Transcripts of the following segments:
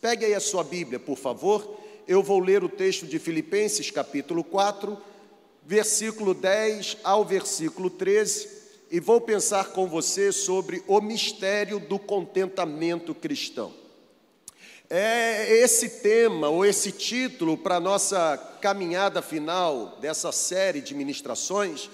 Pegue aí a sua Bíblia, por favor. Eu vou ler o texto de Filipenses, capítulo 4, versículo 10 ao versículo 13, e vou pensar com você sobre o mistério do contentamento cristão. É esse tema ou esse título para a nossa caminhada final dessa série de ministrações.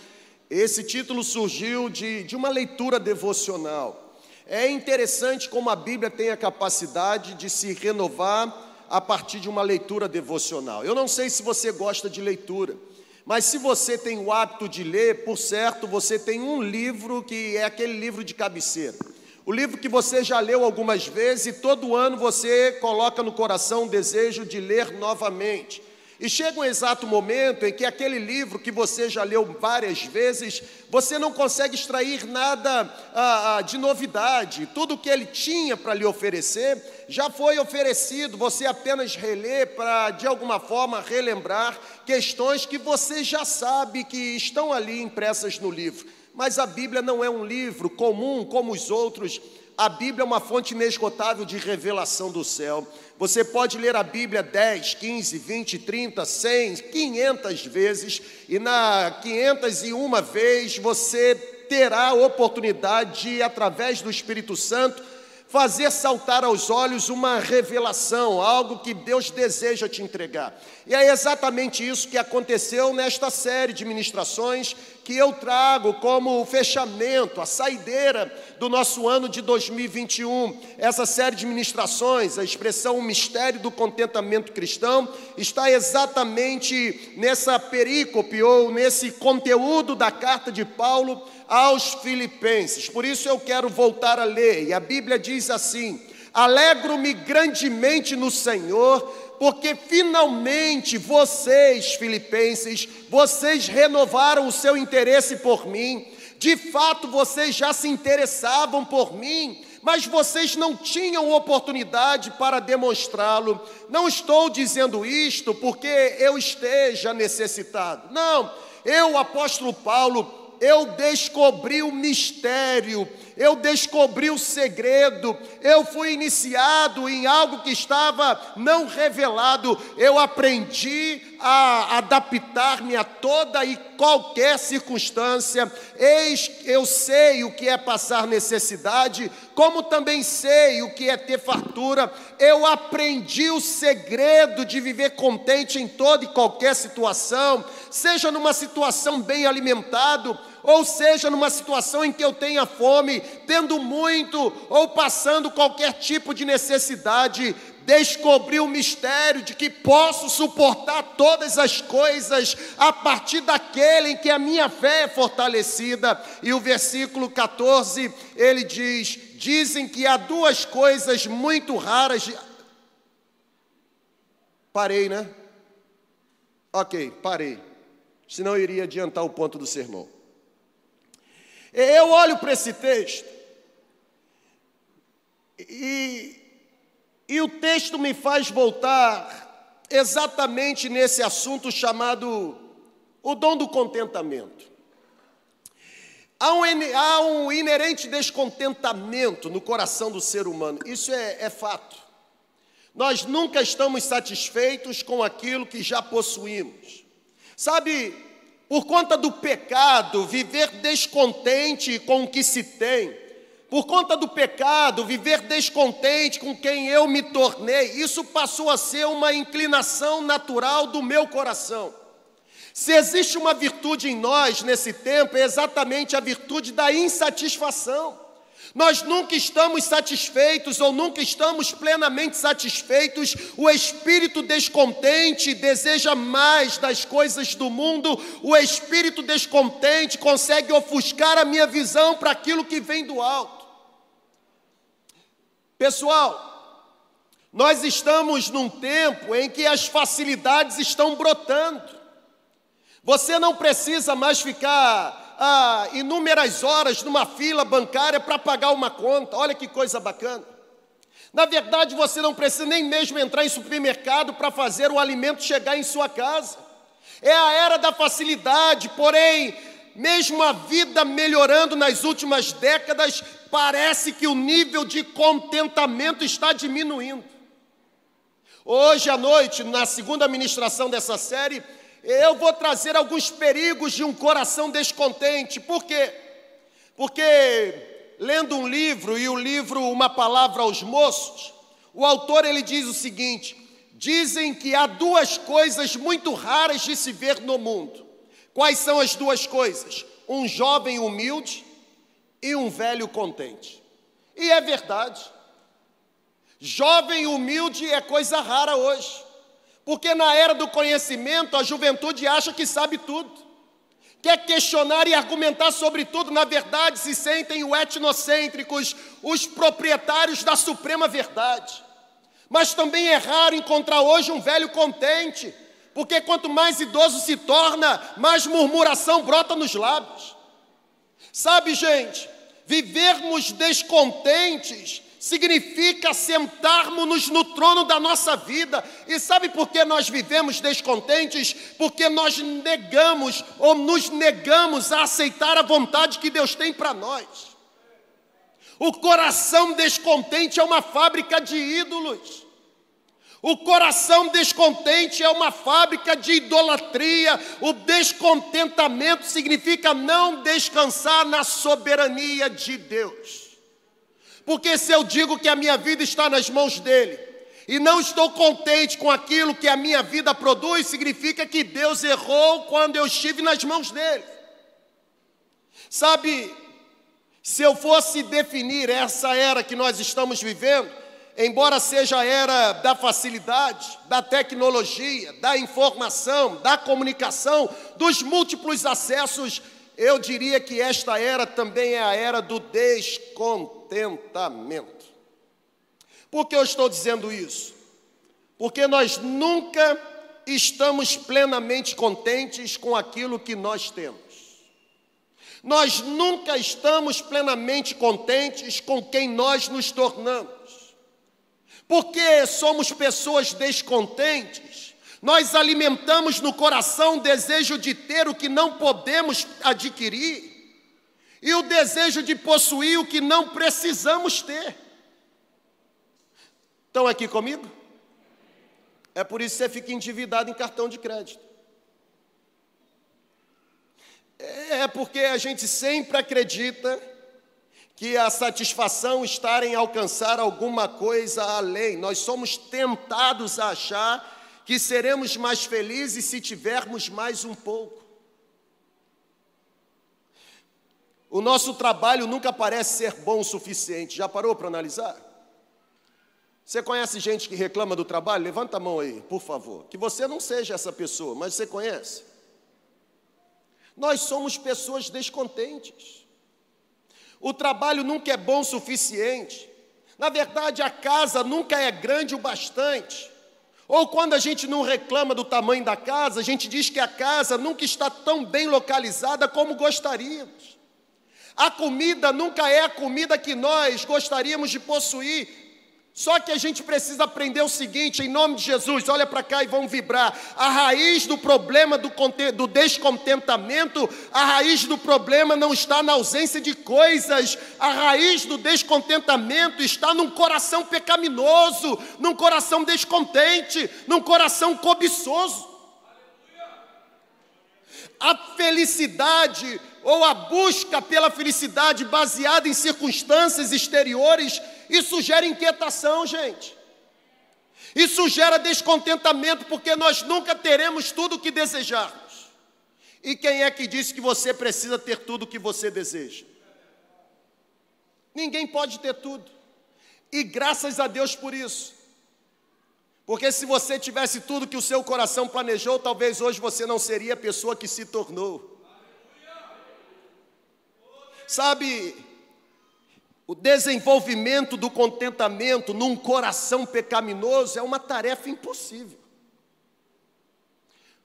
Esse título surgiu de, de uma leitura devocional é interessante como a Bíblia tem a capacidade de se renovar a partir de uma leitura devocional. Eu não sei se você gosta de leitura, mas se você tem o hábito de ler, por certo, você tem um livro que é aquele livro de cabeceira. O livro que você já leu algumas vezes e todo ano você coloca no coração o desejo de ler novamente. E chega um exato momento em que aquele livro que você já leu várias vezes, você não consegue extrair nada ah, ah, de novidade. Tudo que ele tinha para lhe oferecer já foi oferecido. Você apenas relê para, de alguma forma, relembrar questões que você já sabe que estão ali impressas no livro. Mas a Bíblia não é um livro comum como os outros. A Bíblia é uma fonte inesgotável de revelação do céu. Você pode ler a Bíblia 10, 15, 20, 30, 100, 500 vezes, e na 501 vez você terá a oportunidade de, através do Espírito Santo, fazer saltar aos olhos uma revelação, algo que Deus deseja te entregar. E é exatamente isso que aconteceu nesta série de ministrações que eu trago como fechamento, a saideira do nosso ano de 2021. Essa série de ministrações, a expressão o mistério do contentamento cristão, está exatamente nessa perícope ou nesse conteúdo da carta de Paulo aos Filipenses. Por isso eu quero voltar a ler, e a Bíblia diz assim: Alegro-me grandemente no Senhor, porque finalmente vocês, filipenses, vocês renovaram o seu interesse por mim. De fato, vocês já se interessavam por mim, mas vocês não tinham oportunidade para demonstrá-lo. Não estou dizendo isto porque eu esteja necessitado. Não, eu, apóstolo Paulo, eu descobri o mistério, eu descobri o segredo, eu fui iniciado em algo que estava não revelado, eu aprendi a adaptar-me a toda e qualquer circunstância. Eis, eu sei o que é passar necessidade, como também sei o que é ter fartura. Eu aprendi o segredo de viver contente em toda e qualquer situação, seja numa situação bem alimentado, ou seja, numa situação em que eu tenha fome, tendo muito ou passando qualquer tipo de necessidade, descobri o mistério de que posso suportar todas as coisas a partir daquele em que a minha fé é fortalecida. E o versículo 14, ele diz: Dizem que há duas coisas muito raras. Parei, né? Ok, parei. Senão eu iria adiantar o ponto do sermão. Eu olho para esse texto e, e o texto me faz voltar exatamente nesse assunto chamado o dom do contentamento. Há um, há um inerente descontentamento no coração do ser humano, isso é, é fato. Nós nunca estamos satisfeitos com aquilo que já possuímos. Sabe, por conta do pecado, viver descontente com o que se tem, por conta do pecado, viver descontente com quem eu me tornei, isso passou a ser uma inclinação natural do meu coração. Se existe uma virtude em nós nesse tempo, é exatamente a virtude da insatisfação. Nós nunca estamos satisfeitos ou nunca estamos plenamente satisfeitos. O espírito descontente deseja mais das coisas do mundo. O espírito descontente consegue ofuscar a minha visão para aquilo que vem do alto. Pessoal, nós estamos num tempo em que as facilidades estão brotando. Você não precisa mais ficar ah, inúmeras horas numa fila bancária para pagar uma conta. Olha que coisa bacana. Na verdade, você não precisa nem mesmo entrar em supermercado para fazer o alimento chegar em sua casa. É a era da facilidade, porém, mesmo a vida melhorando nas últimas décadas, parece que o nível de contentamento está diminuindo. Hoje à noite, na segunda ministração dessa série, eu vou trazer alguns perigos de um coração descontente. Por quê? Porque lendo um livro e o livro Uma Palavra aos Moços, o autor ele diz o seguinte: dizem que há duas coisas muito raras de se ver no mundo. Quais são as duas coisas? Um jovem humilde e um velho contente. E é verdade. Jovem humilde é coisa rara hoje, porque na era do conhecimento a juventude acha que sabe tudo, quer questionar e argumentar sobre tudo, na verdade se sentem o etnocêntricos, os proprietários da suprema verdade. Mas também é raro encontrar hoje um velho contente, porque quanto mais idoso se torna, mais murmuração brota nos lábios. Sabe, gente, vivermos descontentes significa sentarmos-nos no trono da nossa vida. E sabe por que nós vivemos descontentes? Porque nós negamos ou nos negamos a aceitar a vontade que Deus tem para nós. O coração descontente é uma fábrica de ídolos. O coração descontente é uma fábrica de idolatria. O descontentamento significa não descansar na soberania de Deus. Porque se eu digo que a minha vida está nas mãos dele, e não estou contente com aquilo que a minha vida produz, significa que Deus errou quando eu estive nas mãos dele. Sabe, se eu fosse definir essa era que nós estamos vivendo, embora seja a era da facilidade, da tecnologia, da informação, da comunicação, dos múltiplos acessos, eu diria que esta era também é a era do descontentamento. Por que eu estou dizendo isso? Porque nós nunca estamos plenamente contentes com aquilo que nós temos. Nós nunca estamos plenamente contentes com quem nós nos tornamos. Porque somos pessoas descontentes, nós alimentamos no coração o desejo de ter o que não podemos adquirir e o desejo de possuir o que não precisamos ter. Estão aqui comigo? É por isso que você fica endividado em cartão de crédito. É porque a gente sempre acredita que a satisfação está em alcançar alguma coisa além. Nós somos tentados a achar que seremos mais felizes se tivermos mais um pouco. O nosso trabalho nunca parece ser bom o suficiente. Já parou para analisar? Você conhece gente que reclama do trabalho? Levanta a mão aí, por favor. Que você não seja essa pessoa, mas você conhece. Nós somos pessoas descontentes. O trabalho nunca é bom o suficiente. Na verdade, a casa nunca é grande o bastante. Ou quando a gente não reclama do tamanho da casa, a gente diz que a casa nunca está tão bem localizada como gostaríamos. A comida nunca é a comida que nós gostaríamos de possuir. Só que a gente precisa aprender o seguinte, em nome de Jesus, olha para cá e vamos vibrar. A raiz do problema do, do, descontentamento, a raiz do problema não está na ausência de coisas, a raiz do descontentamento está num coração pecaminoso, num coração descontente, num coração cobiçoso. A felicidade ou a busca pela felicidade baseada em circunstâncias exteriores isso gera inquietação, gente. Isso gera descontentamento, porque nós nunca teremos tudo o que desejamos. E quem é que disse que você precisa ter tudo o que você deseja? Ninguém pode ter tudo. E graças a Deus por isso. Porque se você tivesse tudo que o seu coração planejou, talvez hoje você não seria a pessoa que se tornou. Sabe, o desenvolvimento do contentamento num coração pecaminoso é uma tarefa impossível.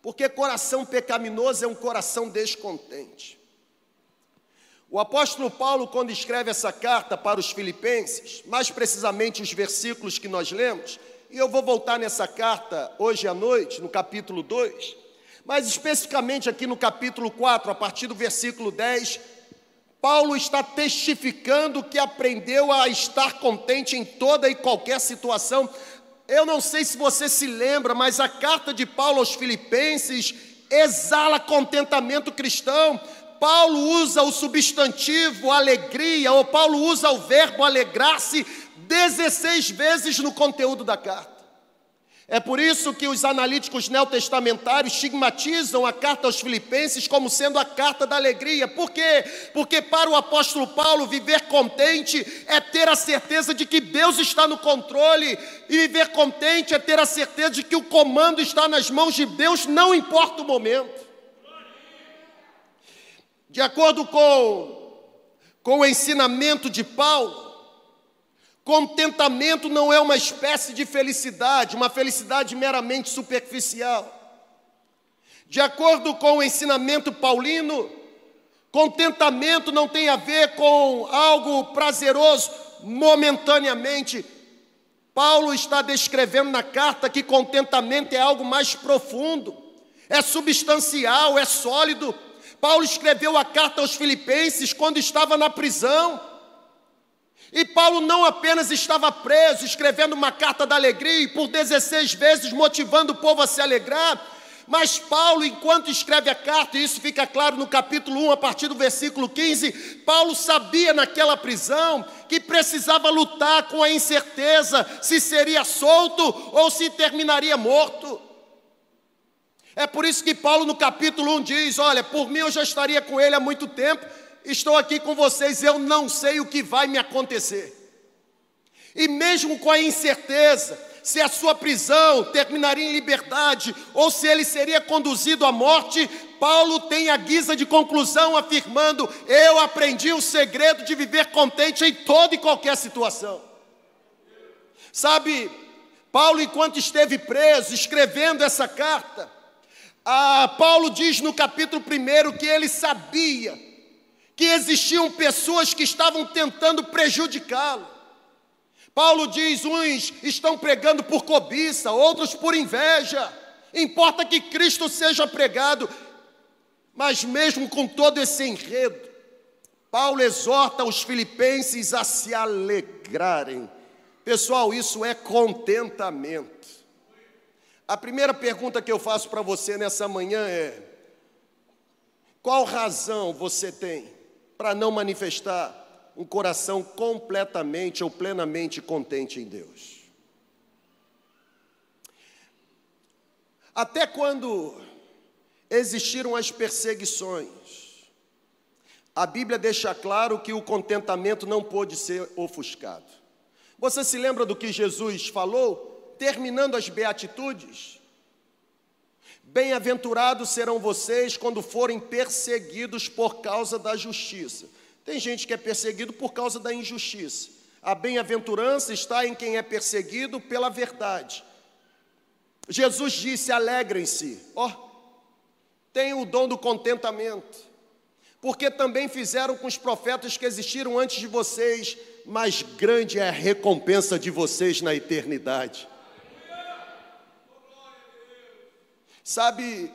Porque coração pecaminoso é um coração descontente. O apóstolo Paulo, quando escreve essa carta para os Filipenses, mais precisamente os versículos que nós lemos, e eu vou voltar nessa carta hoje à noite, no capítulo 2, mas especificamente aqui no capítulo 4, a partir do versículo 10, Paulo está testificando que aprendeu a estar contente em toda e qualquer situação. Eu não sei se você se lembra, mas a carta de Paulo aos Filipenses exala contentamento cristão. Paulo usa o substantivo alegria, ou Paulo usa o verbo alegrar-se 16 vezes no conteúdo da carta. É por isso que os analíticos neotestamentários estigmatizam a carta aos Filipenses como sendo a carta da alegria. Por quê? Porque para o apóstolo Paulo, viver contente é ter a certeza de que Deus está no controle, e viver contente é ter a certeza de que o comando está nas mãos de Deus, não importa o momento. De acordo com, com o ensinamento de Paulo, Contentamento não é uma espécie de felicidade, uma felicidade meramente superficial. De acordo com o ensinamento paulino, contentamento não tem a ver com algo prazeroso momentaneamente. Paulo está descrevendo na carta que contentamento é algo mais profundo, é substancial, é sólido. Paulo escreveu a carta aos Filipenses quando estava na prisão. E Paulo não apenas estava preso, escrevendo uma carta da alegria e por 16 vezes motivando o povo a se alegrar, mas Paulo, enquanto escreve a carta, e isso fica claro no capítulo 1, a partir do versículo 15, Paulo sabia naquela prisão que precisava lutar com a incerteza se seria solto ou se terminaria morto. É por isso que Paulo, no capítulo 1, diz: Olha, por mim eu já estaria com ele há muito tempo, estou aqui com vocês, eu não sei o que vai me acontecer. E mesmo com a incerteza, se a sua prisão terminaria em liberdade ou se ele seria conduzido à morte, Paulo tem a guisa de conclusão afirmando: Eu aprendi o segredo de viver contente em toda e qualquer situação. Sabe, Paulo, enquanto esteve preso, escrevendo essa carta, ah, Paulo diz no capítulo 1 que ele sabia que existiam pessoas que estavam tentando prejudicá-lo. Paulo diz: uns estão pregando por cobiça, outros por inveja. Importa que Cristo seja pregado, mas mesmo com todo esse enredo, Paulo exorta os filipenses a se alegrarem. Pessoal, isso é contentamento. A primeira pergunta que eu faço para você nessa manhã é: qual razão você tem para não manifestar um coração completamente ou plenamente contente em Deus. Até quando existiram as perseguições, a Bíblia deixa claro que o contentamento não pôde ser ofuscado. Você se lembra do que Jesus falou, terminando as beatitudes? Bem-aventurados serão vocês quando forem perseguidos por causa da justiça. Tem gente que é perseguido por causa da injustiça. A bem-aventurança está em quem é perseguido pela verdade. Jesus disse: alegrem-se, ó, oh, tenham o dom do contentamento, porque também fizeram com os profetas que existiram antes de vocês, mas grande é a recompensa de vocês na eternidade. Sabe,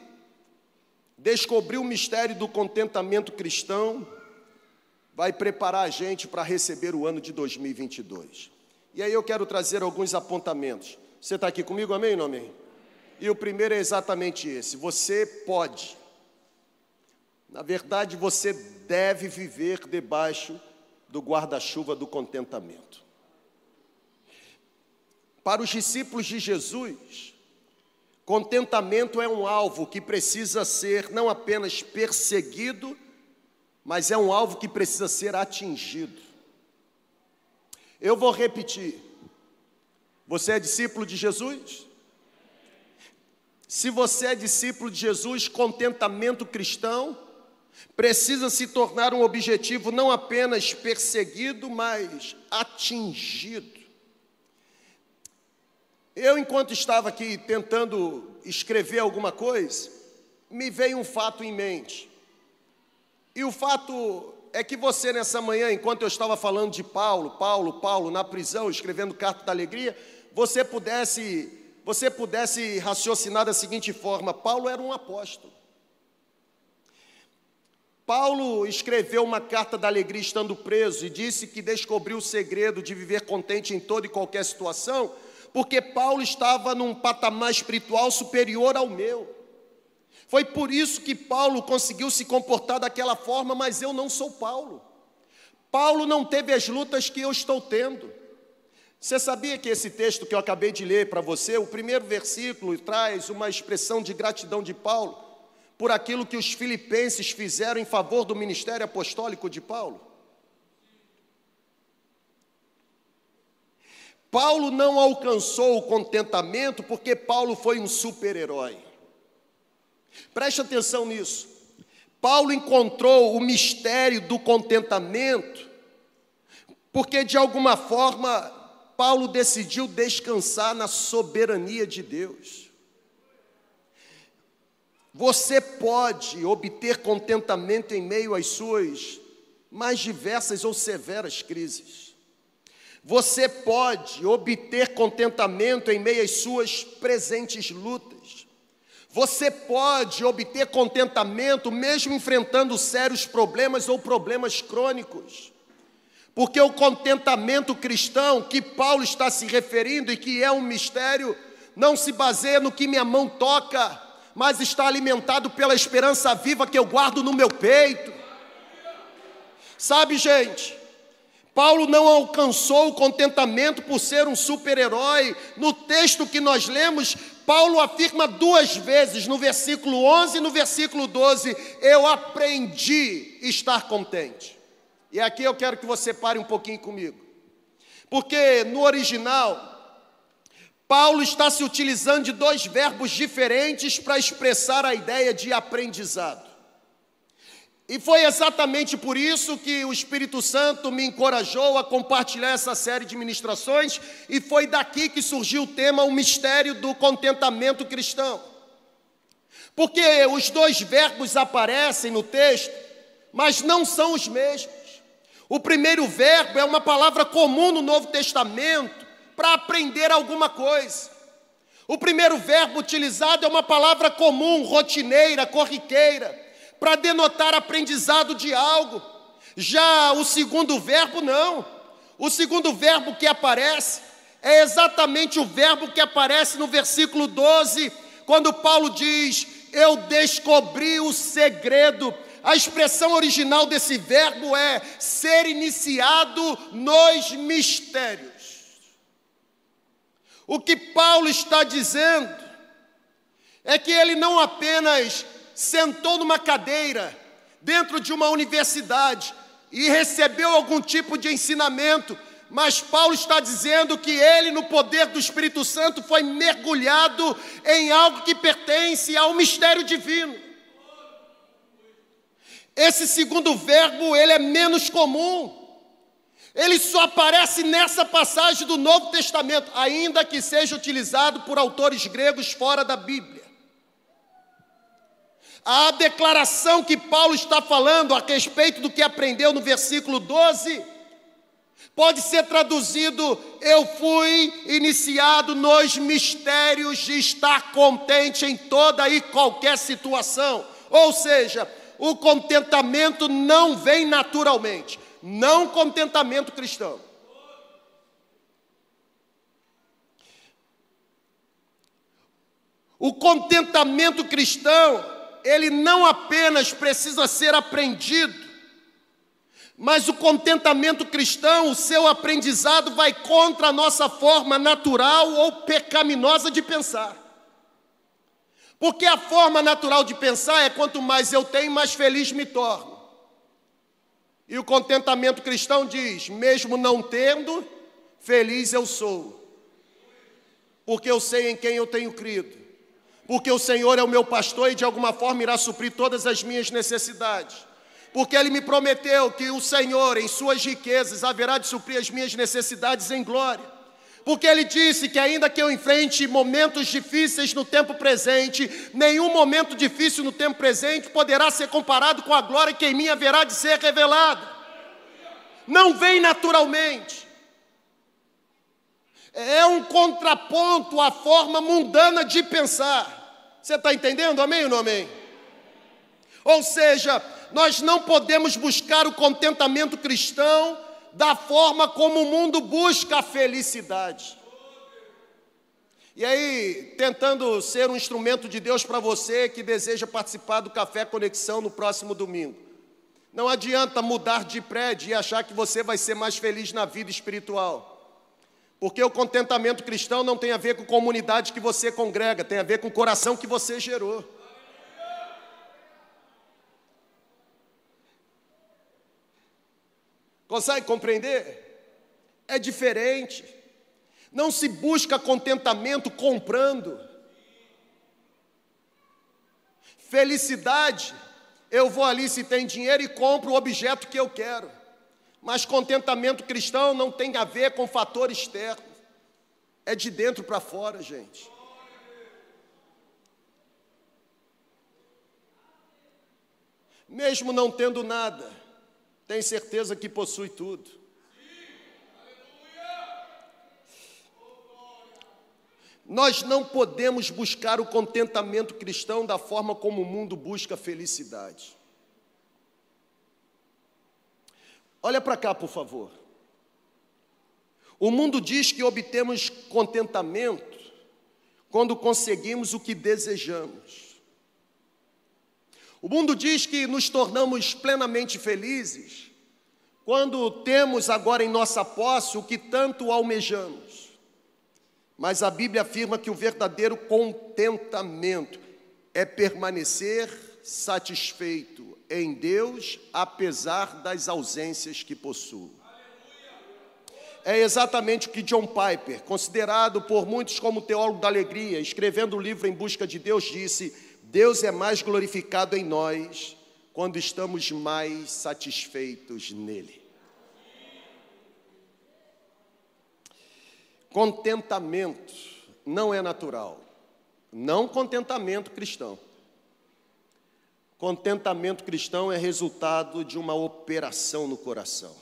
descobrir o mistério do contentamento cristão vai preparar a gente para receber o ano de 2022. E aí eu quero trazer alguns apontamentos. Você está aqui comigo, amém ou não amém? E o primeiro é exatamente esse: você pode, na verdade, você deve viver debaixo do guarda-chuva do contentamento. Para os discípulos de Jesus, Contentamento é um alvo que precisa ser não apenas perseguido, mas é um alvo que precisa ser atingido. Eu vou repetir. Você é discípulo de Jesus? Se você é discípulo de Jesus, contentamento cristão precisa se tornar um objetivo não apenas perseguido, mas atingido. Eu, enquanto estava aqui tentando escrever alguma coisa, me veio um fato em mente. E o fato é que você, nessa manhã, enquanto eu estava falando de Paulo, Paulo, Paulo, na prisão, escrevendo carta da alegria, você pudesse, você pudesse raciocinar da seguinte forma: Paulo era um apóstolo. Paulo escreveu uma carta da alegria estando preso e disse que descobriu o segredo de viver contente em toda e qualquer situação porque Paulo estava num patamar espiritual superior ao meu. Foi por isso que Paulo conseguiu se comportar daquela forma, mas eu não sou Paulo. Paulo não teve as lutas que eu estou tendo. Você sabia que esse texto que eu acabei de ler para você, o primeiro versículo traz uma expressão de gratidão de Paulo por aquilo que os filipenses fizeram em favor do ministério apostólico de Paulo? Paulo não alcançou o contentamento porque Paulo foi um super-herói. Preste atenção nisso. Paulo encontrou o mistério do contentamento, porque de alguma forma Paulo decidiu descansar na soberania de Deus. Você pode obter contentamento em meio às suas mais diversas ou severas crises. Você pode obter contentamento em meio às suas presentes lutas. Você pode obter contentamento mesmo enfrentando sérios problemas ou problemas crônicos. Porque o contentamento cristão que Paulo está se referindo e que é um mistério, não se baseia no que minha mão toca, mas está alimentado pela esperança viva que eu guardo no meu peito. Sabe, gente, Paulo não alcançou o contentamento por ser um super-herói. No texto que nós lemos, Paulo afirma duas vezes, no versículo 11 e no versículo 12: Eu aprendi estar contente. E aqui eu quero que você pare um pouquinho comigo, porque no original, Paulo está se utilizando de dois verbos diferentes para expressar a ideia de aprendizado. E foi exatamente por isso que o Espírito Santo me encorajou a compartilhar essa série de ministrações, e foi daqui que surgiu o tema O Mistério do Contentamento Cristão. Porque os dois verbos aparecem no texto, mas não são os mesmos. O primeiro verbo é uma palavra comum no Novo Testamento para aprender alguma coisa. O primeiro verbo utilizado é uma palavra comum, rotineira, corriqueira para denotar aprendizado de algo. Já o segundo verbo, não. O segundo verbo que aparece é exatamente o verbo que aparece no versículo 12, quando Paulo diz: Eu descobri o segredo. A expressão original desse verbo é ser iniciado nos mistérios. O que Paulo está dizendo é que ele não apenas sentou numa cadeira dentro de uma universidade e recebeu algum tipo de ensinamento, mas Paulo está dizendo que ele, no poder do Espírito Santo, foi mergulhado em algo que pertence ao mistério divino. Esse segundo verbo, ele é menos comum. Ele só aparece nessa passagem do Novo Testamento, ainda que seja utilizado por autores gregos fora da Bíblia. A declaração que Paulo está falando a respeito do que aprendeu no versículo 12 pode ser traduzido: Eu fui iniciado nos mistérios de estar contente em toda e qualquer situação. Ou seja, o contentamento não vem naturalmente, não contentamento cristão. O contentamento cristão ele não apenas precisa ser aprendido, mas o contentamento cristão, o seu aprendizado vai contra a nossa forma natural ou pecaminosa de pensar. Porque a forma natural de pensar é quanto mais eu tenho, mais feliz me torno. E o contentamento cristão diz: mesmo não tendo, feliz eu sou, porque eu sei em quem eu tenho crido porque o Senhor é o meu pastor e de alguma forma irá suprir todas as minhas necessidades. Porque Ele me prometeu que o Senhor, em Suas riquezas, haverá de suprir as minhas necessidades em glória. Porque Ele disse que, ainda que eu enfrente momentos difíceis no tempo presente, nenhum momento difícil no tempo presente poderá ser comparado com a glória que em mim haverá de ser revelada. Não vem naturalmente é um contraponto à forma mundana de pensar. Você está entendendo? Amém ou não amém? Ou seja, nós não podemos buscar o contentamento cristão da forma como o mundo busca a felicidade. E aí, tentando ser um instrumento de Deus para você que deseja participar do Café Conexão no próximo domingo. Não adianta mudar de prédio e achar que você vai ser mais feliz na vida espiritual. Porque o contentamento cristão não tem a ver com comunidade que você congrega, tem a ver com o coração que você gerou. Consegue compreender? É diferente. Não se busca contentamento comprando. Felicidade, eu vou ali se tem dinheiro e compro o objeto que eu quero. Mas contentamento cristão não tem a ver com fator externo. É de dentro para fora, gente. Mesmo não tendo nada, tem certeza que possui tudo. Nós não podemos buscar o contentamento cristão da forma como o mundo busca a felicidade. Olha para cá, por favor. O mundo diz que obtemos contentamento quando conseguimos o que desejamos. O mundo diz que nos tornamos plenamente felizes quando temos agora em nossa posse o que tanto almejamos. Mas a Bíblia afirma que o verdadeiro contentamento é permanecer satisfeito em Deus, apesar das ausências que possuo. É exatamente o que John Piper, considerado por muitos como teólogo da alegria, escrevendo o livro Em Busca de Deus, disse: Deus é mais glorificado em nós quando estamos mais satisfeitos nele. Contentamento não é natural, não contentamento cristão. Contentamento cristão é resultado de uma operação no coração.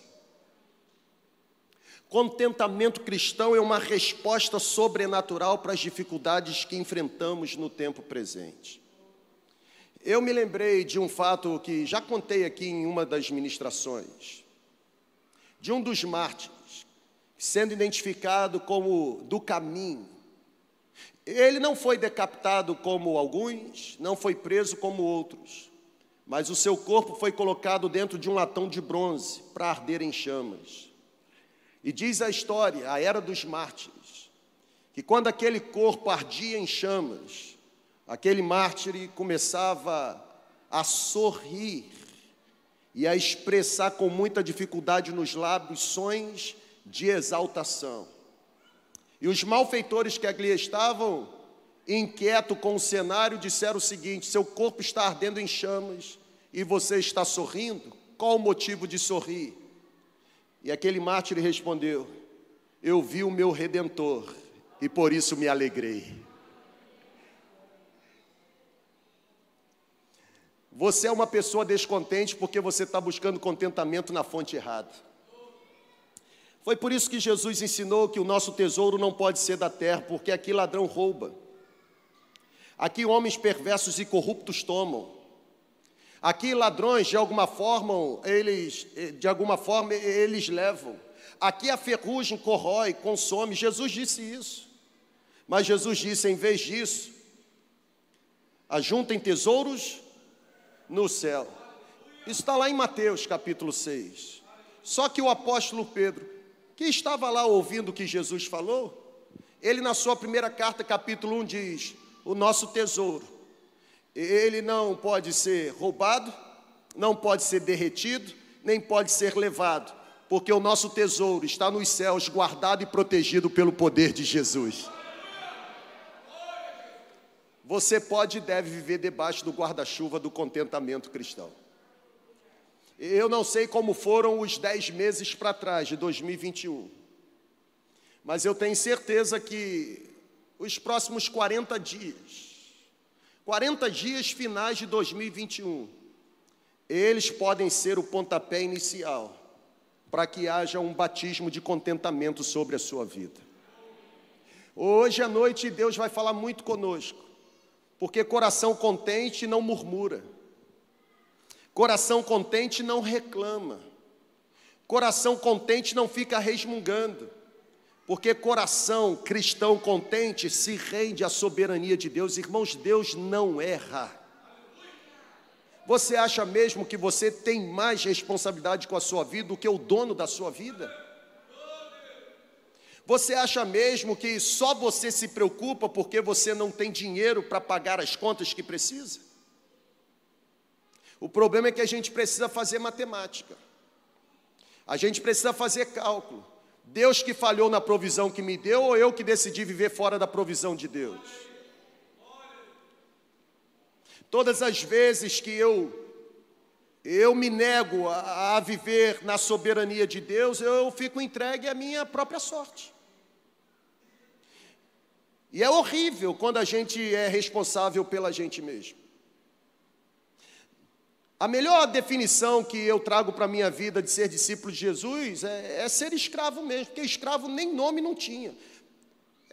Contentamento cristão é uma resposta sobrenatural para as dificuldades que enfrentamos no tempo presente. Eu me lembrei de um fato que já contei aqui em uma das ministrações, de um dos mártires, sendo identificado como do caminho. Ele não foi decapitado como alguns, não foi preso como outros, mas o seu corpo foi colocado dentro de um latão de bronze para arder em chamas. E diz a história, a era dos mártires, que quando aquele corpo ardia em chamas, aquele mártir começava a sorrir e a expressar com muita dificuldade nos lábios sons de exaltação. E os malfeitores que ali estavam, inquietos com o cenário, disseram o seguinte: seu corpo está ardendo em chamas e você está sorrindo? Qual o motivo de sorrir? E aquele mártir respondeu: Eu vi o meu redentor e por isso me alegrei. Você é uma pessoa descontente porque você está buscando contentamento na fonte errada. Foi por isso que Jesus ensinou que o nosso tesouro não pode ser da terra, porque aqui ladrão rouba. Aqui homens perversos e corruptos tomam. Aqui ladrões de alguma forma eles de alguma forma eles levam. Aqui a ferrugem corrói, consome. Jesus disse isso. Mas Jesus disse em vez disso, ajuntem tesouros no céu. Isso está lá em Mateus capítulo 6. Só que o apóstolo Pedro que estava lá ouvindo o que Jesus falou, ele na sua primeira carta, capítulo 1, diz: O nosso tesouro, ele não pode ser roubado, não pode ser derretido, nem pode ser levado, porque o nosso tesouro está nos céus, guardado e protegido pelo poder de Jesus. Você pode e deve viver debaixo do guarda-chuva do contentamento cristão. Eu não sei como foram os dez meses para trás de 2021, mas eu tenho certeza que os próximos 40 dias, 40 dias finais de 2021, eles podem ser o pontapé inicial para que haja um batismo de contentamento sobre a sua vida. Hoje à noite Deus vai falar muito conosco, porque coração contente não murmura. Coração contente não reclama. Coração contente não fica resmungando. Porque coração cristão contente se rende à soberania de Deus. Irmãos, Deus não erra. Você acha mesmo que você tem mais responsabilidade com a sua vida do que o dono da sua vida? Você acha mesmo que só você se preocupa porque você não tem dinheiro para pagar as contas que precisa? O problema é que a gente precisa fazer matemática, a gente precisa fazer cálculo. Deus que falhou na provisão que me deu ou eu que decidi viver fora da provisão de Deus? Todas as vezes que eu eu me nego a, a, viver na soberania de Deus, eu fico entregue à minha própria sorte. E é horrível quando a gente é responsável pela gente mesmo. A melhor definição que eu trago para a minha vida de ser discípulo de Jesus é, é ser escravo mesmo, porque escravo nem nome não tinha.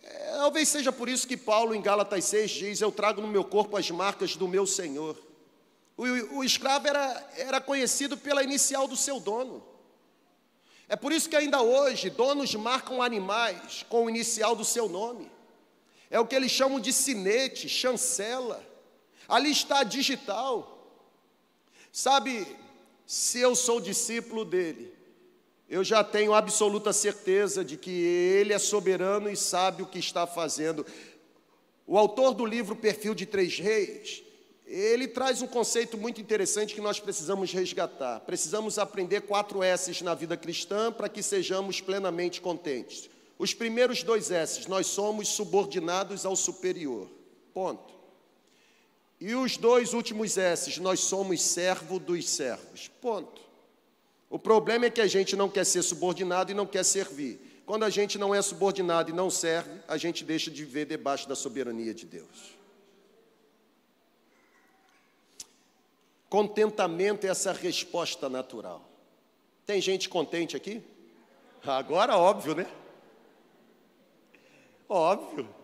É, talvez seja por isso que Paulo, em Gálatas 6, diz: Eu trago no meu corpo as marcas do meu Senhor. O, o escravo era, era conhecido pela inicial do seu dono. É por isso que ainda hoje donos marcam animais com o inicial do seu nome. É o que eles chamam de sinete, chancela. Ali está digital. Sabe, se eu sou discípulo dele, eu já tenho absoluta certeza de que ele é soberano e sabe o que está fazendo. O autor do livro Perfil de Três Reis, ele traz um conceito muito interessante que nós precisamos resgatar. Precisamos aprender quatro S's na vida cristã para que sejamos plenamente contentes. Os primeiros dois S's, nós somos subordinados ao superior. Ponto. E os dois últimos S's, nós somos servo dos servos. Ponto. O problema é que a gente não quer ser subordinado e não quer servir. Quando a gente não é subordinado e não serve, a gente deixa de viver debaixo da soberania de Deus. Contentamento é essa resposta natural. Tem gente contente aqui? Agora, óbvio, né? Óbvio.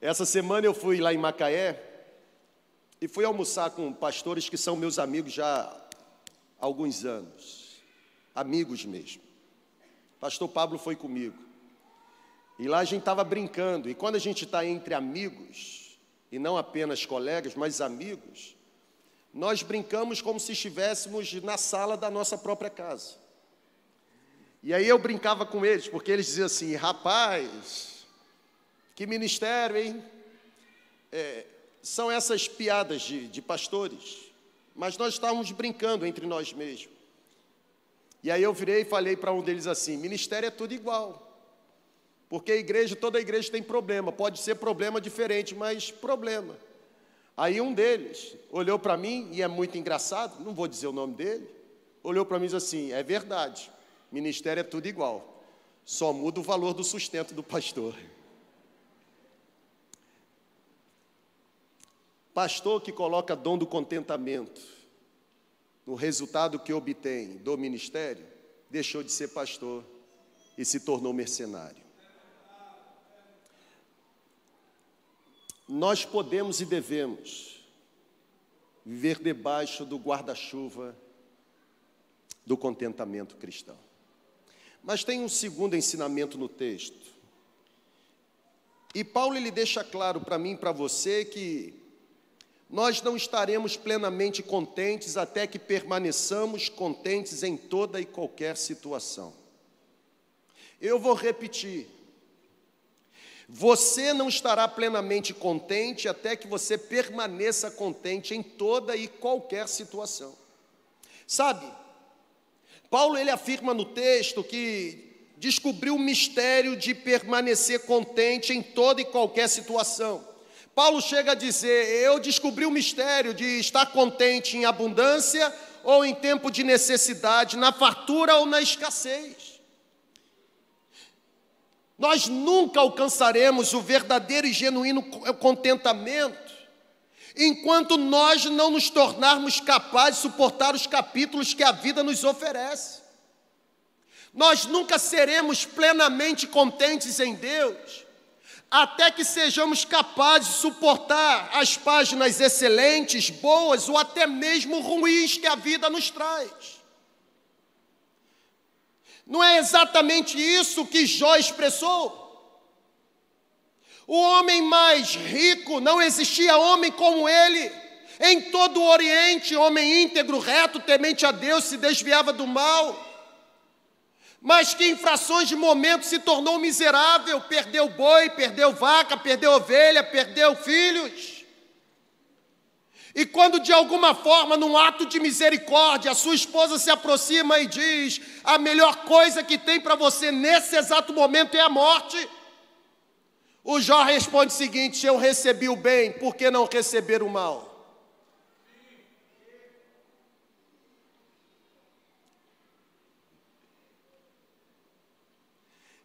Essa semana eu fui lá em Macaé e fui almoçar com pastores que são meus amigos já há alguns anos. Amigos mesmo. Pastor Pablo foi comigo. E lá a gente estava brincando. E quando a gente está entre amigos, e não apenas colegas, mas amigos, nós brincamos como se estivéssemos na sala da nossa própria casa. E aí eu brincava com eles, porque eles diziam assim: rapaz, que ministério, hein? É, são essas piadas de, de pastores, mas nós estávamos brincando entre nós mesmos. E aí eu virei e falei para um deles assim: ministério é tudo igual. Porque a igreja, toda a igreja tem problema, pode ser problema diferente, mas problema. Aí um deles olhou para mim, e é muito engraçado, não vou dizer o nome dele, olhou para mim e disse assim: é verdade. Ministério é tudo igual, só muda o valor do sustento do pastor. Pastor que coloca dom do contentamento no resultado que obtém do ministério, deixou de ser pastor e se tornou mercenário. Nós podemos e devemos viver debaixo do guarda-chuva do contentamento cristão. Mas tem um segundo ensinamento no texto. E Paulo ele deixa claro para mim e para você que nós não estaremos plenamente contentes até que permaneçamos contentes em toda e qualquer situação. Eu vou repetir. Você não estará plenamente contente até que você permaneça contente em toda e qualquer situação. Sabe, Paulo ele afirma no texto que descobriu o mistério de permanecer contente em toda e qualquer situação. Paulo chega a dizer: Eu descobri o mistério de estar contente em abundância ou em tempo de necessidade, na fartura ou na escassez. Nós nunca alcançaremos o verdadeiro e genuíno contentamento enquanto nós não nos tornarmos capazes de suportar os capítulos que a vida nos oferece. Nós nunca seremos plenamente contentes em Deus, até que sejamos capazes de suportar as páginas excelentes, boas ou até mesmo ruins que a vida nos traz. Não é exatamente isso que Jó expressou? O homem mais rico, não existia homem como ele. Em todo o Oriente, homem íntegro, reto, temente a Deus, se desviava do mal. Mas que em frações de momento se tornou miserável, perdeu boi, perdeu vaca, perdeu ovelha, perdeu filhos. E quando de alguma forma, num ato de misericórdia, a sua esposa se aproxima e diz: A melhor coisa que tem para você nesse exato momento é a morte. O Jó responde o seguinte: Se eu recebi o bem, por que não receber o mal?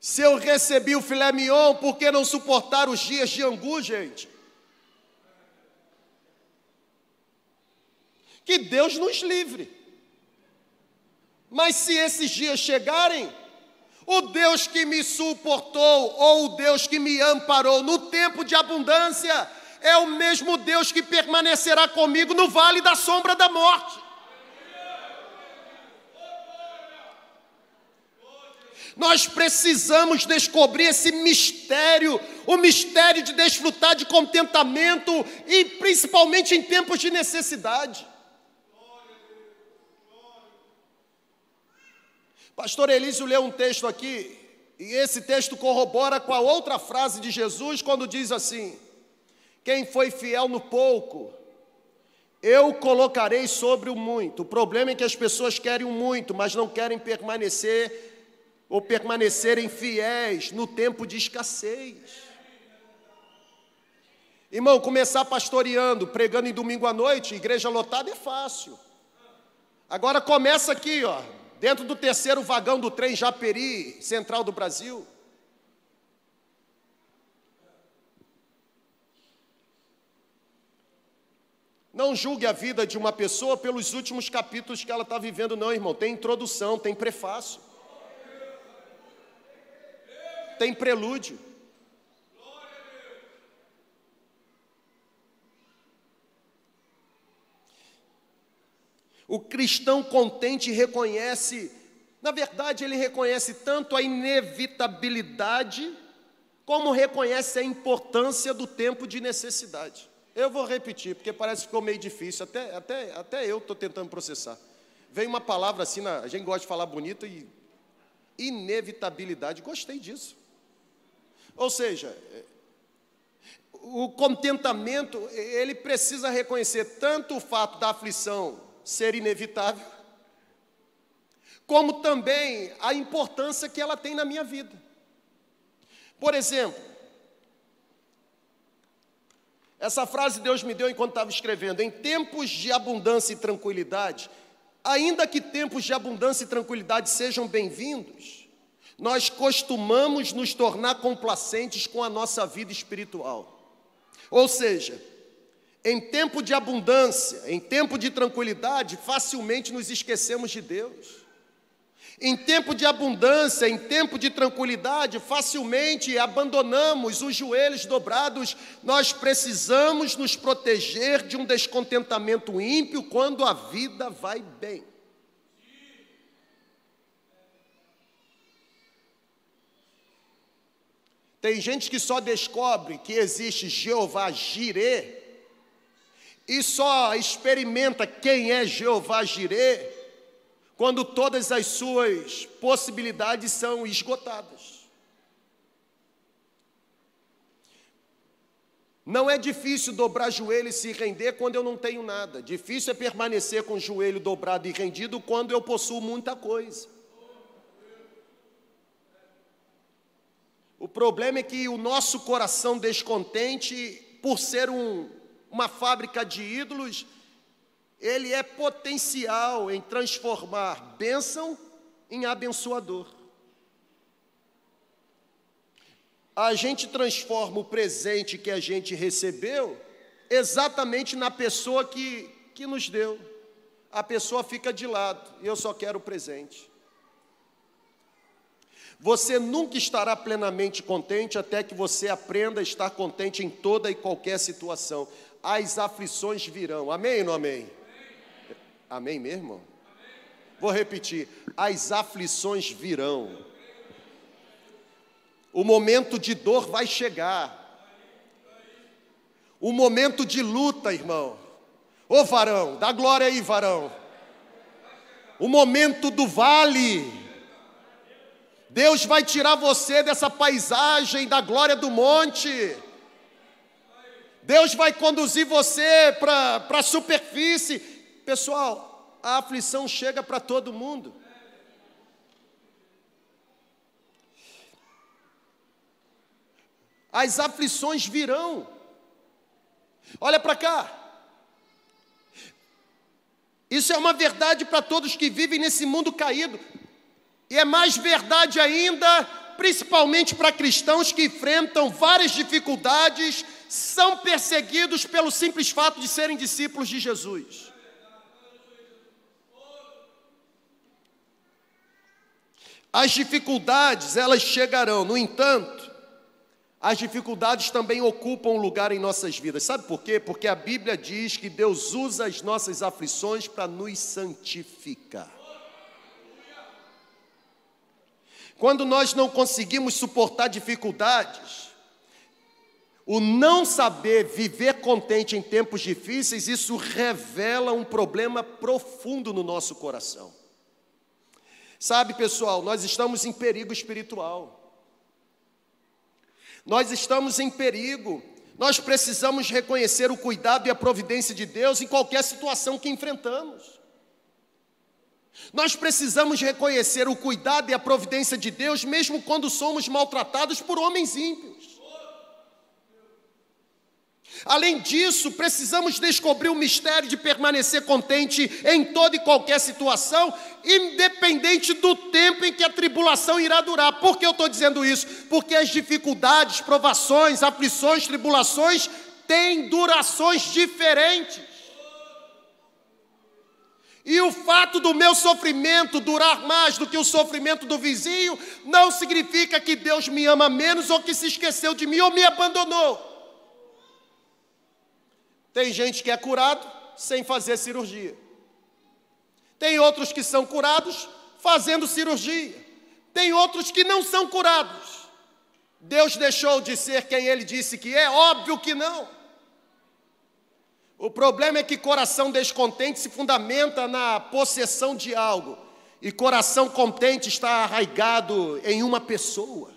Se eu recebi o filé mignon, por que não suportar os dias de angu, gente? Que Deus nos livre. Mas se esses dias chegarem, o Deus que me suportou ou o Deus que me amparou no tempo de abundância é o mesmo Deus que permanecerá comigo no vale da sombra da morte. Nós precisamos descobrir esse mistério, o mistério de desfrutar de contentamento e principalmente em tempos de necessidade. Pastor Elísio leu um texto aqui, e esse texto corrobora com a outra frase de Jesus quando diz assim: Quem foi fiel no pouco, eu colocarei sobre o muito. O problema é que as pessoas querem o muito, mas não querem permanecer ou permanecerem fiéis no tempo de escassez. Irmão, começar pastoreando, pregando em domingo à noite, igreja lotada é fácil. Agora começa aqui, ó, dentro do terceiro vagão do trem Japeri, central do Brasil. Não julgue a vida de uma pessoa pelos últimos capítulos que ela está vivendo, não, irmão. Tem introdução, tem prefácio, tem prelúdio. O cristão contente reconhece, na verdade, ele reconhece tanto a inevitabilidade, como reconhece a importância do tempo de necessidade. Eu vou repetir, porque parece que ficou meio difícil, até, até, até eu estou tentando processar. Vem uma palavra assim, na, a gente gosta de falar bonito e inevitabilidade, gostei disso. Ou seja, o contentamento, ele precisa reconhecer tanto o fato da aflição ser inevitável, como também a importância que ela tem na minha vida. Por exemplo, essa frase Deus me deu enquanto estava escrevendo: em tempos de abundância e tranquilidade, ainda que tempos de abundância e tranquilidade sejam bem-vindos, nós costumamos nos tornar complacentes com a nossa vida espiritual. Ou seja, em tempo de abundância, em tempo de tranquilidade, facilmente nos esquecemos de Deus. Em tempo de abundância, em tempo de tranquilidade, facilmente abandonamos os joelhos dobrados. Nós precisamos nos proteger de um descontentamento ímpio quando a vida vai bem. Tem gente que só descobre que existe Jeová Jireh e só experimenta quem é Jeová Jireh quando todas as suas possibilidades são esgotadas. Não é difícil dobrar joelho e se render quando eu não tenho nada. Difícil é permanecer com o joelho dobrado e rendido quando eu possuo muita coisa. O problema é que o nosso coração descontente, por ser um uma fábrica de ídolos, ele é potencial em transformar bênção em abençoador. A gente transforma o presente que a gente recebeu exatamente na pessoa que, que nos deu. A pessoa fica de lado, eu só quero o presente. Você nunca estará plenamente contente até que você aprenda a estar contente em toda e qualquer situação as aflições virão. Amém ou não amém? Amém, mesmo? Vou repetir: as aflições virão. O momento de dor vai chegar. O momento de luta, irmão. Ô varão, dá glória aí, varão. O momento do vale. Deus vai tirar você dessa paisagem da glória do monte. Deus vai conduzir você para a superfície. Pessoal, a aflição chega para todo mundo. As aflições virão. Olha para cá. Isso é uma verdade para todos que vivem nesse mundo caído. E é mais verdade ainda, principalmente para cristãos que enfrentam várias dificuldades, são perseguidos pelo simples fato de serem discípulos de Jesus. As dificuldades, elas chegarão, no entanto, as dificuldades também ocupam um lugar em nossas vidas. Sabe por quê? Porque a Bíblia diz que Deus usa as nossas aflições para nos santificar. Quando nós não conseguimos suportar dificuldades, o não saber viver contente em tempos difíceis, isso revela um problema profundo no nosso coração. Sabe, pessoal, nós estamos em perigo espiritual. Nós estamos em perigo. Nós precisamos reconhecer o cuidado e a providência de Deus em qualquer situação que enfrentamos. Nós precisamos reconhecer o cuidado e a providência de Deus, mesmo quando somos maltratados por homens ímpios. Além disso, precisamos descobrir o mistério de permanecer contente em toda e qualquer situação, independente do tempo em que a tribulação irá durar. Por que eu estou dizendo isso? Porque as dificuldades, provações, aflições, tribulações têm durações diferentes. E o fato do meu sofrimento durar mais do que o sofrimento do vizinho não significa que Deus me ama menos ou que se esqueceu de mim ou me abandonou. Tem gente que é curado sem fazer cirurgia. Tem outros que são curados fazendo cirurgia. Tem outros que não são curados. Deus deixou de ser quem ele disse que é? Óbvio que não. O problema é que coração descontente se fundamenta na possessão de algo, e coração contente está arraigado em uma pessoa.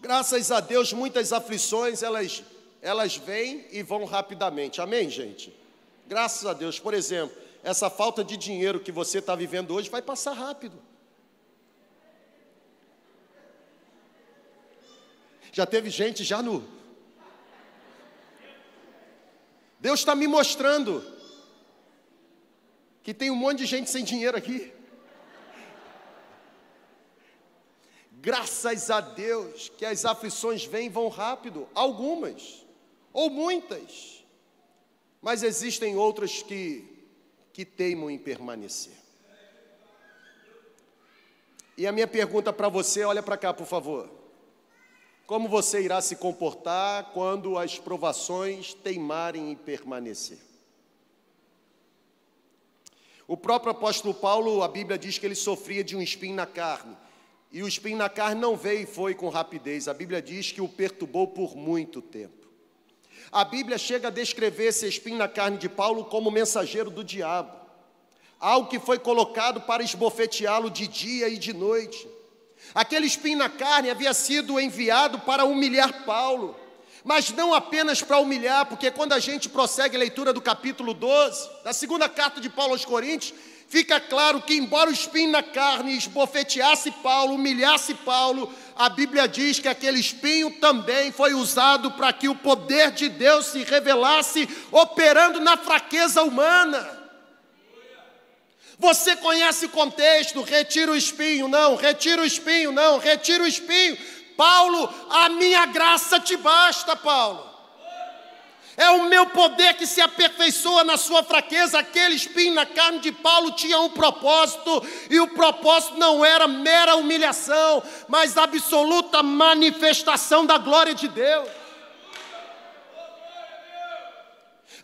Graças a Deus, muitas aflições elas, elas vêm e vão rapidamente. Amém, gente? Graças a Deus. Por exemplo, essa falta de dinheiro que você está vivendo hoje vai passar rápido. Já teve gente já no. Deus está me mostrando que tem um monte de gente sem dinheiro aqui. Graças a Deus que as aflições vêm e vão rápido, algumas, ou muitas, mas existem outras que, que teimam em permanecer. E a minha pergunta para você, olha para cá, por favor. Como você irá se comportar quando as provações teimarem em permanecer? O próprio apóstolo Paulo, a Bíblia diz que ele sofria de um espinho na carne. E o espinho na carne não veio e foi com rapidez. A Bíblia diz que o perturbou por muito tempo. A Bíblia chega a descrever esse espinho na carne de Paulo como mensageiro do diabo. Algo que foi colocado para esbofeteá-lo de dia e de noite. Aquele espinho na carne havia sido enviado para humilhar Paulo, mas não apenas para humilhar, porque quando a gente prossegue a leitura do capítulo 12, da segunda carta de Paulo aos Coríntios, fica claro que, embora o espinho na carne esbofeteasse Paulo, humilhasse Paulo, a Bíblia diz que aquele espinho também foi usado para que o poder de Deus se revelasse, operando na fraqueza humana. Você conhece o contexto, retira o espinho, não, retira o espinho, não, retira o espinho. Paulo, a minha graça te basta, Paulo. É o meu poder que se aperfeiçoa na sua fraqueza. Aquele espinho na carne de Paulo tinha um propósito, e o propósito não era mera humilhação, mas absoluta manifestação da glória de Deus.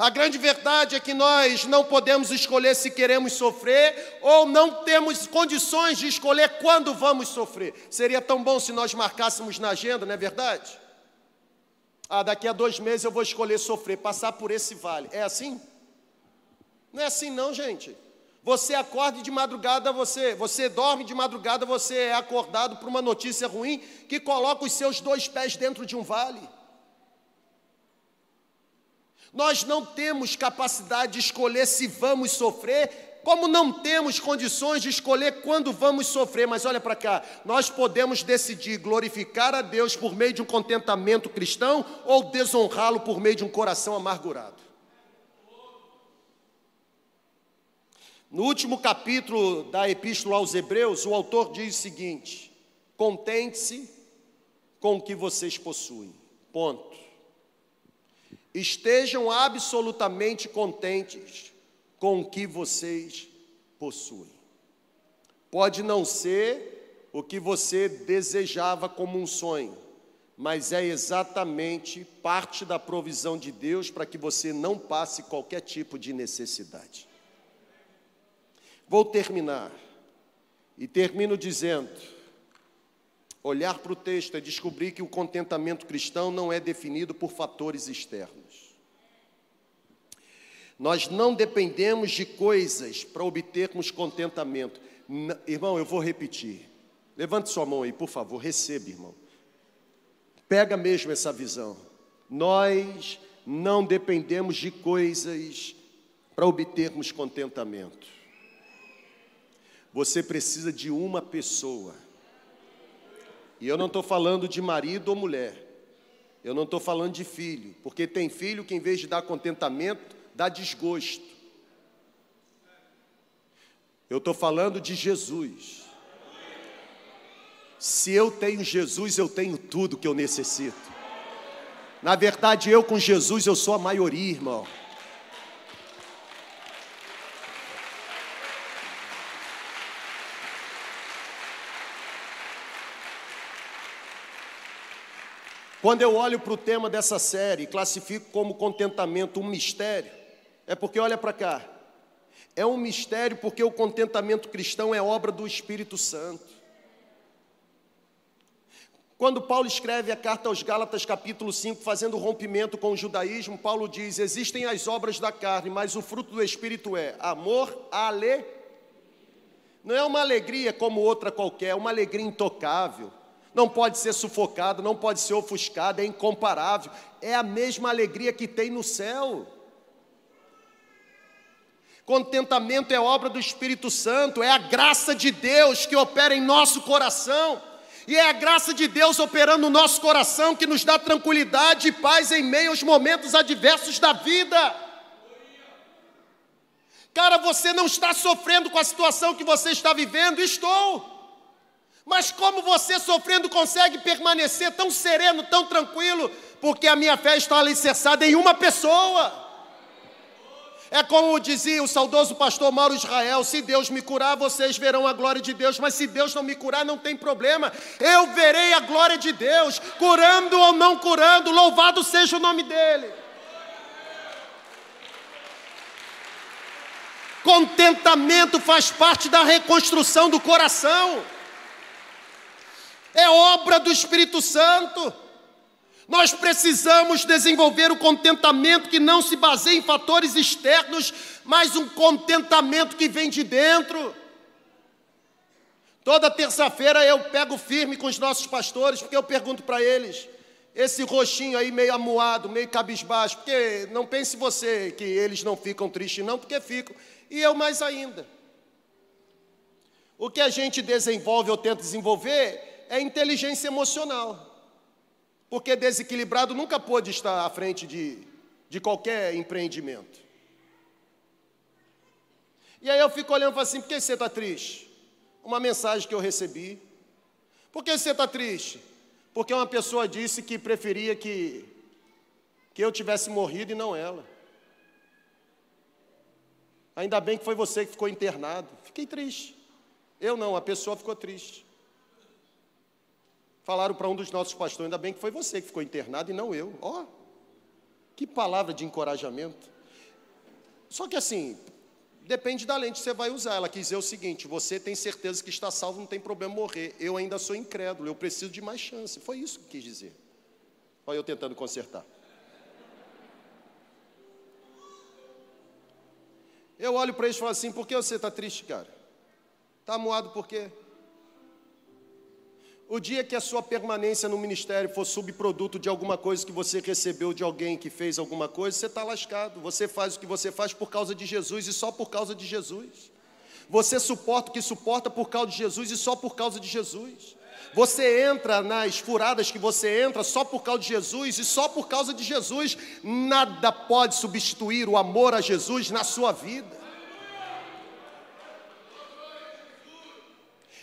A grande verdade é que nós não podemos escolher se queremos sofrer ou não temos condições de escolher quando vamos sofrer. Seria tão bom se nós marcássemos na agenda, não é verdade? Ah, daqui a dois meses eu vou escolher sofrer, passar por esse vale. É assim? Não é assim, não, gente. Você acorda de madrugada, você, você dorme de madrugada, você é acordado por uma notícia ruim que coloca os seus dois pés dentro de um vale. Nós não temos capacidade de escolher se vamos sofrer, como não temos condições de escolher quando vamos sofrer, mas olha para cá, nós podemos decidir glorificar a Deus por meio de um contentamento cristão ou desonrá-lo por meio de um coração amargurado. No último capítulo da Epístola aos Hebreus, o autor diz o seguinte: contente-se com o que vocês possuem. Ponto. Estejam absolutamente contentes com o que vocês possuem. Pode não ser o que você desejava como um sonho, mas é exatamente parte da provisão de Deus para que você não passe qualquer tipo de necessidade. Vou terminar. E termino dizendo: olhar para o texto é descobrir que o contentamento cristão não é definido por fatores externos. Nós não dependemos de coisas para obtermos contentamento. irmão, eu vou repetir. Levante sua mão aí, por favor, receba, irmão. Pega mesmo essa visão. Nós não dependemos de coisas para obtermos contentamento. Você precisa de uma pessoa. E eu não estou falando de marido ou mulher. Eu não estou falando de filho, porque tem filho que em vez de dar contentamento, dá desgosto. Eu estou falando de Jesus. Se eu tenho Jesus, eu tenho tudo que eu necessito. Na verdade, eu com Jesus, eu sou a maioria, irmão. Quando eu olho para o tema dessa série, classifico como contentamento um mistério, é porque olha para cá. É um mistério porque o contentamento cristão é obra do Espírito Santo. Quando Paulo escreve a carta aos Gálatas, capítulo 5, fazendo rompimento com o judaísmo, Paulo diz: Existem as obras da carne, mas o fruto do Espírito é amor, ale. Não é uma alegria como outra qualquer, é uma alegria intocável não pode ser sufocado, não pode ser ofuscado, é incomparável. É a mesma alegria que tem no céu. Contentamento é obra do Espírito Santo, é a graça de Deus que opera em nosso coração. E é a graça de Deus operando no nosso coração que nos dá tranquilidade e paz em meio aos momentos adversos da vida. Cara, você não está sofrendo com a situação que você está vivendo? Estou. Mas como você sofrendo consegue permanecer tão sereno, tão tranquilo? Porque a minha fé está alicerçada em uma pessoa. É como dizia o saudoso pastor Mauro Israel: se Deus me curar, vocês verão a glória de Deus, mas se Deus não me curar, não tem problema, eu verei a glória de Deus, curando ou não curando, louvado seja o nome dEle. Contentamento faz parte da reconstrução do coração é obra do Espírito Santo. Nós precisamos desenvolver o contentamento que não se baseia em fatores externos, mas um contentamento que vem de dentro. Toda terça-feira eu pego firme com os nossos pastores, porque eu pergunto para eles, esse roxinho aí meio amuado, meio cabisbaixo, porque não pense você que eles não ficam tristes, não, porque ficam, e eu mais ainda. O que a gente desenvolve ou tenta desenvolver é inteligência emocional. Porque desequilibrado nunca pôde estar à frente de, de qualquer empreendimento. E aí eu fico olhando e falo assim: por que você está triste? Uma mensagem que eu recebi. Por que você está triste? Porque uma pessoa disse que preferia que, que eu tivesse morrido e não ela. Ainda bem que foi você que ficou internado. Fiquei triste. Eu não, a pessoa ficou triste. Falaram para um dos nossos pastores, ainda bem que foi você que ficou internado e não eu. Ó, oh, que palavra de encorajamento. Só que assim, depende da lente que você vai usar. Ela quis dizer o seguinte: você tem certeza que está salvo, não tem problema morrer. Eu ainda sou incrédulo, eu preciso de mais chance. Foi isso que quis dizer. Olha eu tentando consertar. Eu olho para eles e falo assim: por que você está triste, cara? Está moado por quê? O dia que a sua permanência no ministério for subproduto de alguma coisa que você recebeu de alguém que fez alguma coisa, você está lascado. Você faz o que você faz por causa de Jesus e só por causa de Jesus. Você suporta o que suporta por causa de Jesus e só por causa de Jesus. Você entra nas furadas que você entra só por causa de Jesus e só por causa de Jesus. Nada pode substituir o amor a Jesus na sua vida.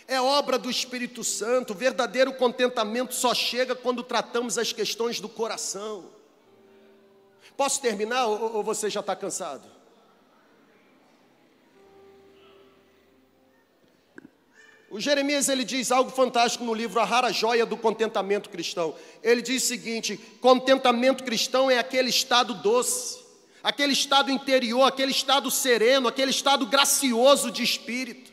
É obra do Espírito Santo. Verdadeiro contentamento só chega quando tratamos as questões do coração. Posso terminar ou, ou você já está cansado? O Jeremias ele diz algo fantástico no livro A Rara Joia do Contentamento Cristão. Ele diz o seguinte: contentamento cristão é aquele estado doce, aquele estado interior, aquele estado sereno, aquele estado gracioso de espírito.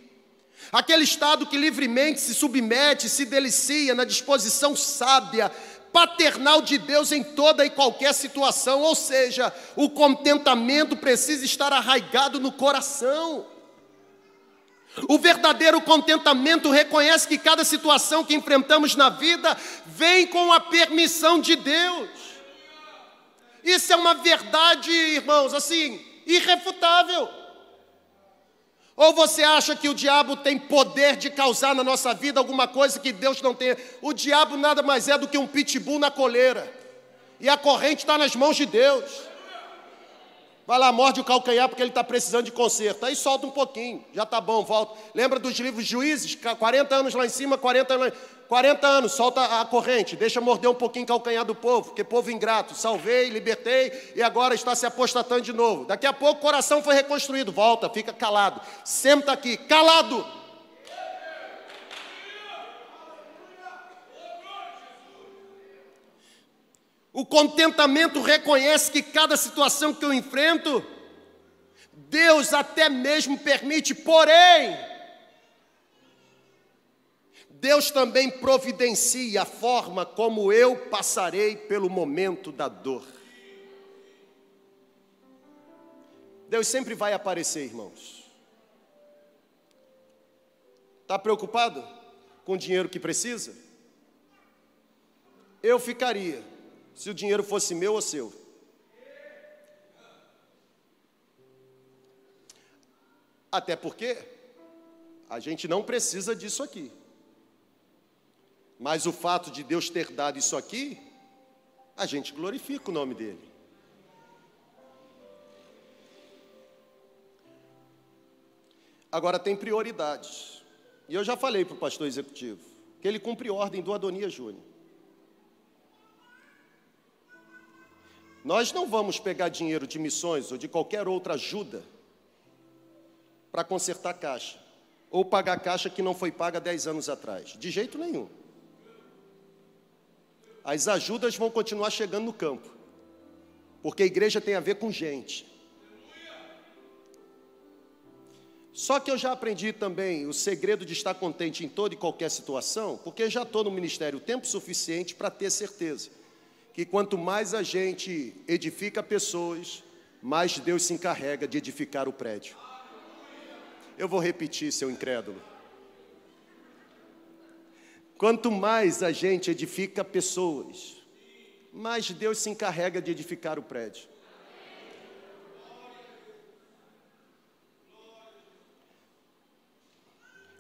Aquele estado que livremente se submete, se delicia na disposição sábia, paternal de Deus em toda e qualquer situação, ou seja, o contentamento precisa estar arraigado no coração. O verdadeiro contentamento reconhece que cada situação que enfrentamos na vida vem com a permissão de Deus. Isso é uma verdade, irmãos, assim, irrefutável. Ou você acha que o diabo tem poder de causar na nossa vida alguma coisa que Deus não tem? O diabo nada mais é do que um pitbull na coleira. E a corrente está nas mãos de Deus. Vai lá, morde o calcanhar porque ele está precisando de conserto. Aí solta um pouquinho, já está bom, volta. Lembra dos livros juízes? 40 anos lá em cima, 40 anos. 40 anos, solta a corrente, deixa morder um pouquinho o calcanhar do povo, porque povo ingrato, salvei, libertei e agora está se apostatando de novo. Daqui a pouco o coração foi reconstruído, volta, fica calado, senta aqui, calado. O contentamento reconhece que cada situação que eu enfrento, Deus até mesmo permite, porém, Deus também providencia a forma como eu passarei pelo momento da dor. Deus sempre vai aparecer, irmãos. Está preocupado com o dinheiro que precisa? Eu ficaria se o dinheiro fosse meu ou seu. Até porque a gente não precisa disso aqui. Mas o fato de Deus ter dado isso aqui, a gente glorifica o nome dele. Agora tem prioridades. E eu já falei para o pastor executivo que ele cumpre ordem do Adonia Júnior. Nós não vamos pegar dinheiro de missões ou de qualquer outra ajuda para consertar caixa, ou pagar caixa que não foi paga 10 anos atrás, de jeito nenhum. As ajudas vão continuar chegando no campo, porque a igreja tem a ver com gente. Só que eu já aprendi também o segredo de estar contente em toda e qualquer situação, porque já estou no ministério tempo suficiente para ter certeza que quanto mais a gente edifica pessoas, mais Deus se encarrega de edificar o prédio. Eu vou repetir, seu incrédulo. Quanto mais a gente edifica pessoas, mais Deus se encarrega de edificar o prédio.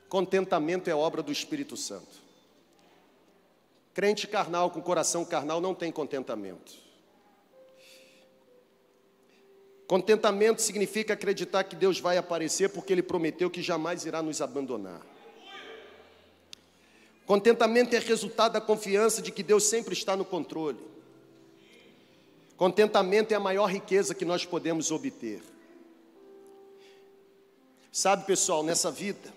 Contentamento é obra do Espírito Santo. Crente carnal com coração carnal não tem contentamento. Contentamento significa acreditar que Deus vai aparecer porque Ele prometeu que jamais irá nos abandonar. Contentamento é resultado da confiança de que Deus sempre está no controle. Contentamento é a maior riqueza que nós podemos obter. Sabe, pessoal, nessa vida,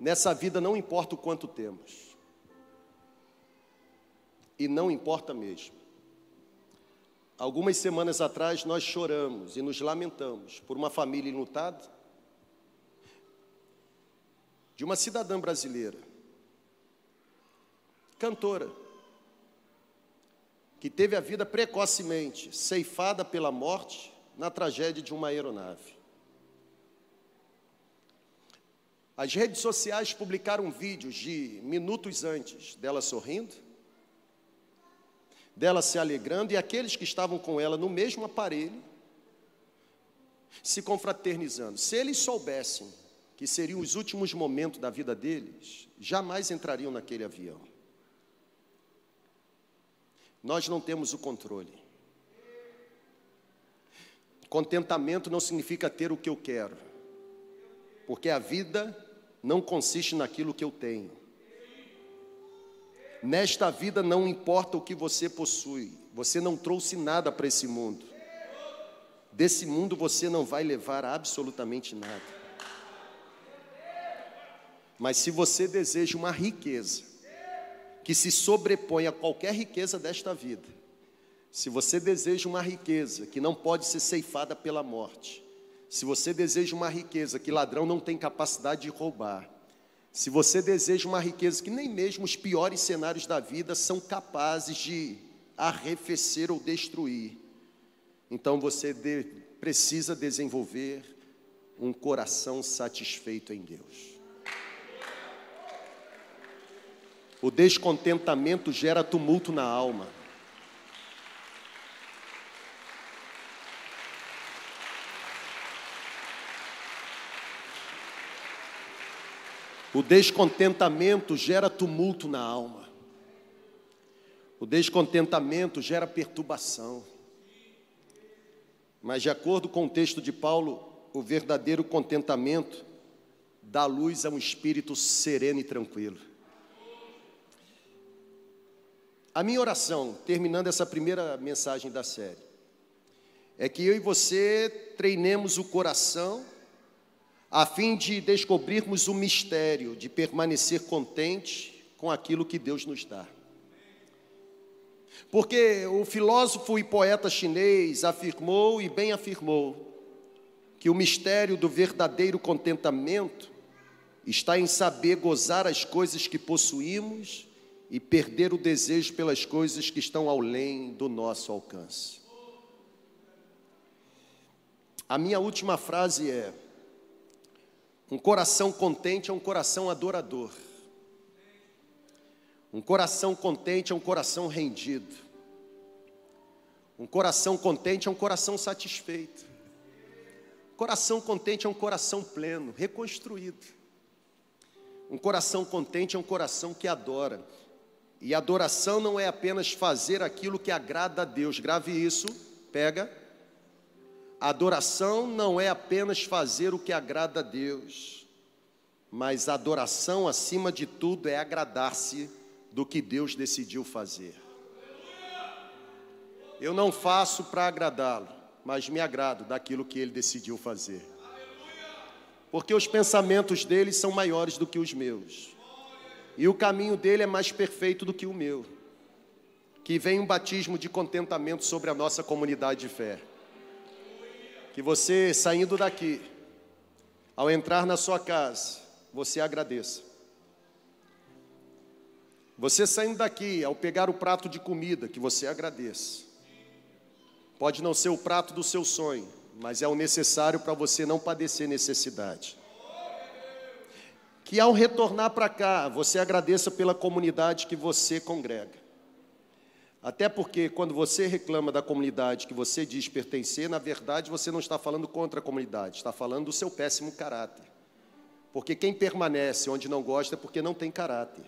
nessa vida não importa o quanto temos. E não importa mesmo. Algumas semanas atrás nós choramos e nos lamentamos por uma família enlutada de uma cidadã brasileira, cantora, que teve a vida precocemente ceifada pela morte na tragédia de uma aeronave. As redes sociais publicaram vídeos de minutos antes dela sorrindo, dela se alegrando e aqueles que estavam com ela no mesmo aparelho se confraternizando. Se eles soubessem que seriam os últimos momentos da vida deles, jamais entrariam naquele avião. Nós não temos o controle. Contentamento não significa ter o que eu quero, porque a vida não consiste naquilo que eu tenho. Nesta vida não importa o que você possui, você não trouxe nada para esse mundo. Desse mundo você não vai levar absolutamente nada. Mas se você deseja uma riqueza que se sobrepõe a qualquer riqueza desta vida, se você deseja uma riqueza que não pode ser ceifada pela morte, se você deseja uma riqueza que ladrão não tem capacidade de roubar, se você deseja uma riqueza que nem mesmo os piores cenários da vida são capazes de arrefecer ou destruir, então você de, precisa desenvolver um coração satisfeito em Deus. O descontentamento gera tumulto na alma. O descontentamento gera tumulto na alma. O descontentamento gera perturbação. Mas, de acordo com o texto de Paulo, o verdadeiro contentamento dá luz a um espírito sereno e tranquilo. A minha oração, terminando essa primeira mensagem da série, é que eu e você treinemos o coração a fim de descobrirmos o mistério de permanecer contente com aquilo que Deus nos dá. Porque o filósofo e poeta chinês afirmou e bem afirmou que o mistério do verdadeiro contentamento está em saber gozar as coisas que possuímos e perder o desejo pelas coisas que estão além do nosso alcance. A minha última frase é: um coração contente é um coração adorador. Um coração contente é um coração rendido. Um coração contente é um coração satisfeito. Coração contente é um coração pleno, reconstruído. Um coração contente é um coração que adora. E adoração não é apenas fazer aquilo que agrada a Deus. Grave isso, pega. Adoração não é apenas fazer o que agrada a Deus, mas adoração, acima de tudo, é agradar-se do que Deus decidiu fazer. Eu não faço para agradá-lo, mas me agrado daquilo que ele decidiu fazer. Porque os pensamentos dele são maiores do que os meus, e o caminho dele é mais perfeito do que o meu. Que venha um batismo de contentamento sobre a nossa comunidade de fé que você saindo daqui, ao entrar na sua casa, você agradeça. Você saindo daqui, ao pegar o prato de comida, que você agradeça. Pode não ser o prato do seu sonho, mas é o necessário para você não padecer necessidade. Que ao retornar para cá, você agradeça pela comunidade que você congrega. Até porque quando você reclama da comunidade que você diz pertencer, na verdade você não está falando contra a comunidade, está falando do seu péssimo caráter. Porque quem permanece onde não gosta é porque não tem caráter.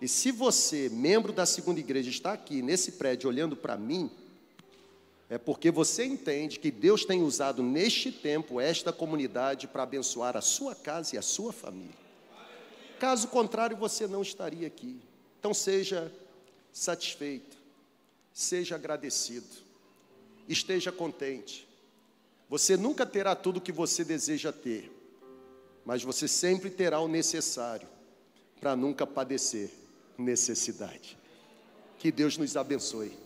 E se você, membro da segunda igreja, está aqui nesse prédio olhando para mim, é porque você entende que Deus tem usado neste tempo esta comunidade para abençoar a sua casa e a sua família. Caso contrário, você não estaria aqui. Então seja satisfeito, seja agradecido, esteja contente. Você nunca terá tudo o que você deseja ter, mas você sempre terá o necessário para nunca padecer necessidade. Que Deus nos abençoe.